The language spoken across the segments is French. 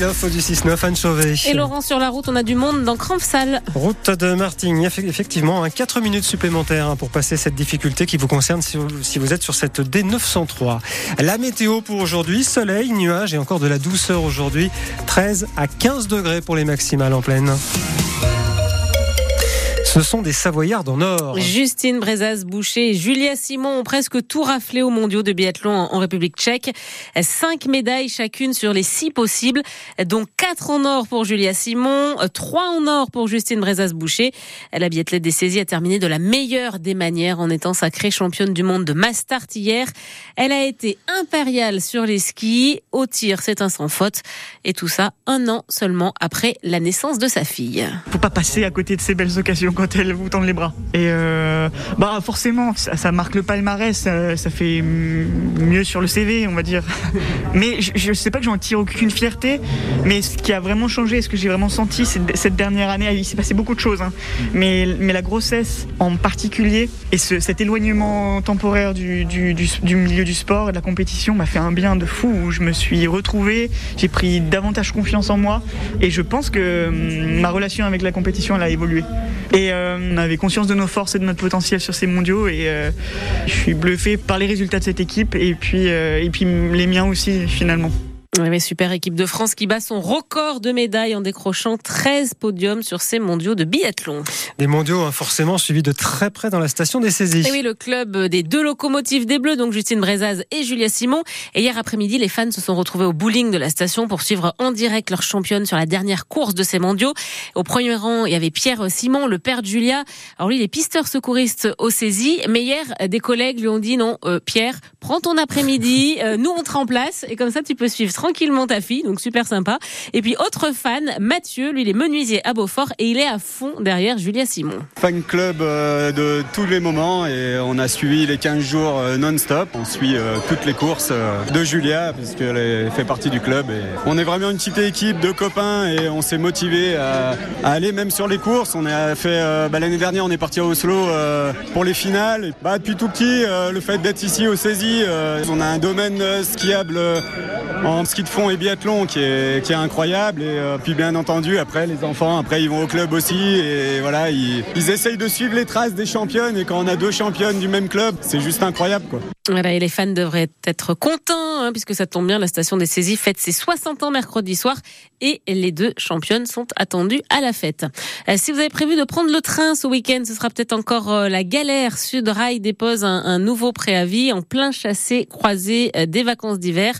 L'info du 6-9, Anne Chauvet. Et Laurent, sur la route, on a du monde dans Crampsal. Route de Martigny, effectivement, 4 minutes supplémentaires hein, pour passer cette difficulté qui vous concerne si vous, êtes sur cette D903. La météo pour aujourd'hui, soleil, nuages et encore de la douceur aujourd'hui, 13 à 15 degrés pour les maximales en pleine. Ce sont des Savoyards en or. Justine Brezaz-Boucher et Julia Simon ont presque tout raflé aux mondiaux de biathlon en République tchèque. Cinq médailles chacune sur les six possibles, dont quatre en or pour Julia Simon, trois en or pour Justine Brezaz-Boucher. La biathlète des saisies a terminé de la meilleure des manières en étant sacrée championne du monde de Mastart hier. Elle a été impériale sur les skis. Au tir, c'est un sans faute. Et tout ça un an seulement après la naissance de sa fille. Faut pas passer à côté de ces belles occasions quand elle vous tend les bras. Et euh, bah forcément, ça, marque le palmarès, ça, fait mieux sur le CV, on va dire. Mais je, ne sais pas que j'en tire aucune fierté, mais ce qui a vraiment changé, ce que j'ai vraiment senti cette dernière année, il s'est passé beaucoup de choses. Hein. Mais, mais la grossesse en particulier et cet éloignement temporaire du, milieu du sport et de la compétition m'a fait un bien de fou où je me suis retrouvée, j'ai pris davantage confiance en moi et je pense que hum, ma relation avec la compétition elle a évolué. Euh, on avait conscience de nos forces et de notre potentiel sur ces mondiaux et euh, je suis bluffé par les résultats de cette équipe et puis, euh, et puis les miens aussi finalement. Oui, super équipe de France qui bat son record de médailles en décrochant 13 podiums sur ces mondiaux de biathlon. Des mondiaux hein, forcément suivis de très près dans la station des saisies. Et oui, le club des deux locomotives des Bleus, donc Justine Brezaz et Julia Simon. Et hier après-midi, les fans se sont retrouvés au bowling de la station pour suivre en direct leur championne sur la dernière course de ces mondiaux. Au premier rang, il y avait Pierre Simon, le père de Julia. Alors lui, il est pisteur secouriste aux saisies. Mais hier, des collègues lui ont dit non, euh, Pierre, prends ton après-midi, euh, nous on te remplace et comme ça tu peux suivre tranquillement ta fille, donc super sympa. Et puis autre fan, Mathieu, lui il est menuisier à Beaufort et il est à fond derrière Julia Simon. Fan club euh, de tous les moments et on a suivi les 15 jours euh, non-stop. On suit euh, toutes les courses de Julia puisqu'elle fait partie du club. Et on est vraiment une petite équipe de copains et on s'est motivé à, aller même sur les courses. On a fait bah, l'année dernière, on est parti à Oslo pour les finales. Bah, depuis tout petit, le fait d'être ici au saisie, on a un domaine skiable en ski de fond et biathlon qui est, incroyable. Et euh, puis bien entendu, après, les enfants, après, ils vont au club aussi. Et voilà, ils, ils essayent de suivre les traces des championnes. Et quand on a deux championnes du même club, c'est juste incroyable. Quoi. Voilà, et les fans devraient être contents, hein, puisque ça tombe bien, la station des saisies fête ses 60 ans mercredi soir, et les deux championnes sont attendues à la fête. Euh, si vous avez prévu de prendre le train ce week-end, ce sera peut-être encore euh, la galère. Sud Rail dépose un, nouveau préavis en plein chassé croisé euh, des vacances d'hiver.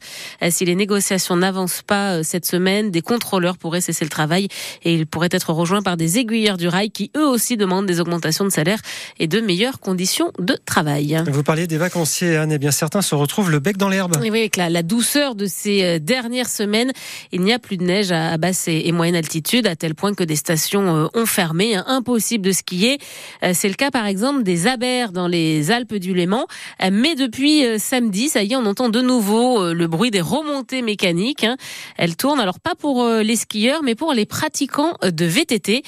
si les négociations n'avancent pas cette semaine, des contrôleurs pourraient cesser le travail et ils pourraient être rejoints par des aiguilleurs du rail qui eux aussi demandent des augmentations de salaire et de meilleures conditions de travail. Vous parliez des vacanciers et eh bien certains se retrouvent le bec dans l'herbe. Oui, avec la, douceur de ces euh, dernières semaines, il n'y a plus de neige à basse et moyenne altitude, à tel point que des stations euh, ont fermé. Hein. impossible de skier. Euh, c'est le cas par exemple des Abers dans les Alpes du Léman. Mais depuis samedi, ça y est, on entend de nouveau le bruit des remontées mécaniques. Hein. Elles tournent alors pas pour les skieurs, mais pour les pratiquants de VTT.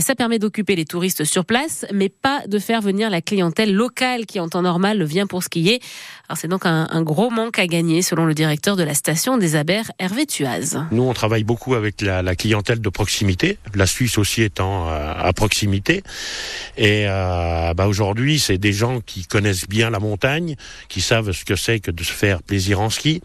Ça permet d'occuper les touristes sur place, mais pas de faire venir la clientèle locale qui en temps normal vient pour skier. C'est donc un, gros manque à gagner selon le directeur de la station des Abers, Hervé Tuaz. Nous on travaille beaucoup avec la, clientèle de proximité, la Suisse aussi étant euh, à proximité. Et euh, bah aujourd'hui c'est des gens qui connaissent bien la montagne, qui savent ce que c'est que de se faire plaisir en ski.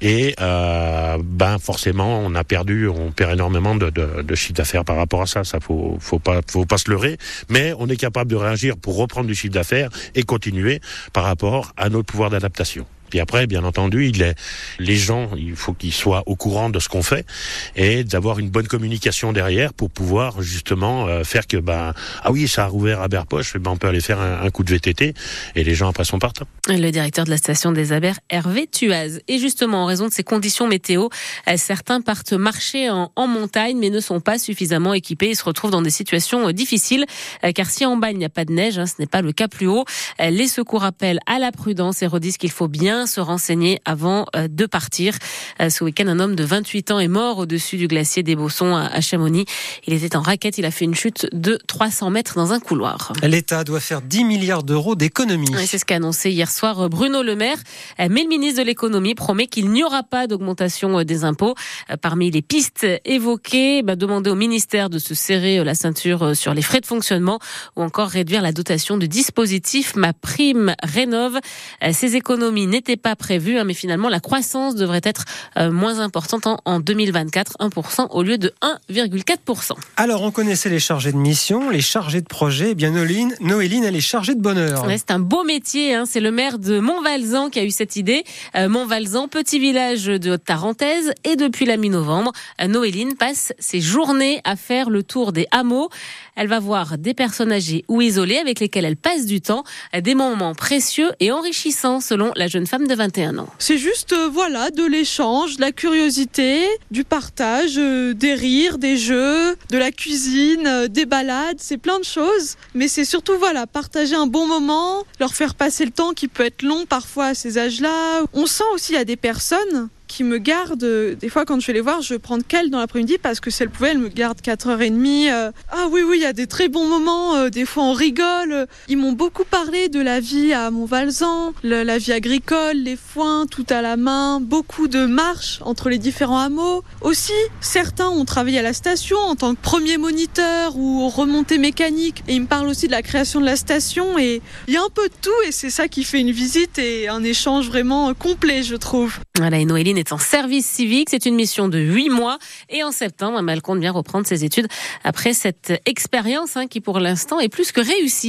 Et euh, ben forcément, on a perdu, on perd énormément de, de, chiffre d'affaires par rapport à ça. Ça faut, faut pas, faut pas se leurrer. Mais on est capable de réagir pour reprendre du chiffre d'affaires et continuer par rapport à notre pouvoir d'adaptation. Puis après, bien entendu, il est, les gens, il faut qu'ils soient au courant de ce qu'on fait et d'avoir une bonne communication derrière pour pouvoir justement euh, faire que, ben, ah oui, ça a rouvert à Berpoche, ben on peut aller faire un, coup de VTT et les gens après sont partants. Le directeur de la station des Abers, Hervé Tuaz. Et justement, en raison de ces conditions météo, euh, certains partent marcher en, en montagne mais ne sont pas suffisamment équipés et se retrouvent dans des situations euh, difficiles car si en bas il n'y a pas de neige, hein, ce n'est pas le cas plus haut. Les secours appellent à la prudence et redisent qu'il faut bien bien se renseigner avant de partir. Ce week-end, un homme de 28 ans est mort au-dessus du glacier des Bossons à Chamonix. Il était en raquette, il a fait une chute de 300 mètres dans un couloir. L'État doit faire 10 milliards d'euros d'économies. c'est ce qu'a annoncé hier soir Bruno Le Maire. Mais le ministre de l'économie promet qu'il n'y aura pas d'augmentation des impôts. Parmi les pistes évoquées, bah, demander au ministère de se serrer la ceinture sur les frais de fonctionnement ou encore réduire la dotation de dispositif Ma Prime Rénove. Ces économies n'étaient pas prévues, hein, mais finalement la croissance devrait être euh, moins importante en 2024, 1% au lieu de 1,4%. Alors on connaissait les chargés de mission, les chargés de projet. Eh bien Noéline, Noéline, elle est chargée de bonheur. c'est un beau métier. Hein. C'est le maire de Montvalzan qui a eu cette idée. Euh, Montvalzan, petit village de Haute-Tarentaise, et depuis la mi-novembre, euh, Noéline passe ses journées à faire le tour des hameaux. Elle va voir des personnes âgées ou isolées avec lesquelles elle passe du temps, des moments précieux et enrichissants selon la jeune femme de 21 ans. C'est juste euh, voilà de l'échange, de la curiosité, du partage, des rires, des jeux, de la cuisine, des balades, c'est plein de choses. Mais c'est surtout voilà partager un bon moment, leur faire passer le temps qui peut être long parfois à ces âges-là. On sent aussi a des personnes qui me garde. Euh, des fois, quand je vais les voir, je vais prendre qu'elle dans l'après-midi parce que si elle pouvait, elle me garde 4h30. Euh. Ah oui, oui, il y a des très bons moments. Euh, des fois, on rigole. Ils m'ont beaucoup parlé de la vie à Montvalzan, la vie agricole, les foins, tout à la main, beaucoup de marches entre les différents hameaux. Aussi, certains ont travaillé à la station en tant que premier moniteur ou remontée mécanique. Et ils me parlent aussi de la création de la station. Et il y a un peu de tout et c'est ça qui fait une visite et un échange vraiment complet, je trouve. Voilà, et Noéline est en service civique. C'est une mission de huit mois. Et en septembre, elle bien reprendre ses études après cette expérience hein, qui, pour l'instant, est plus que réussie.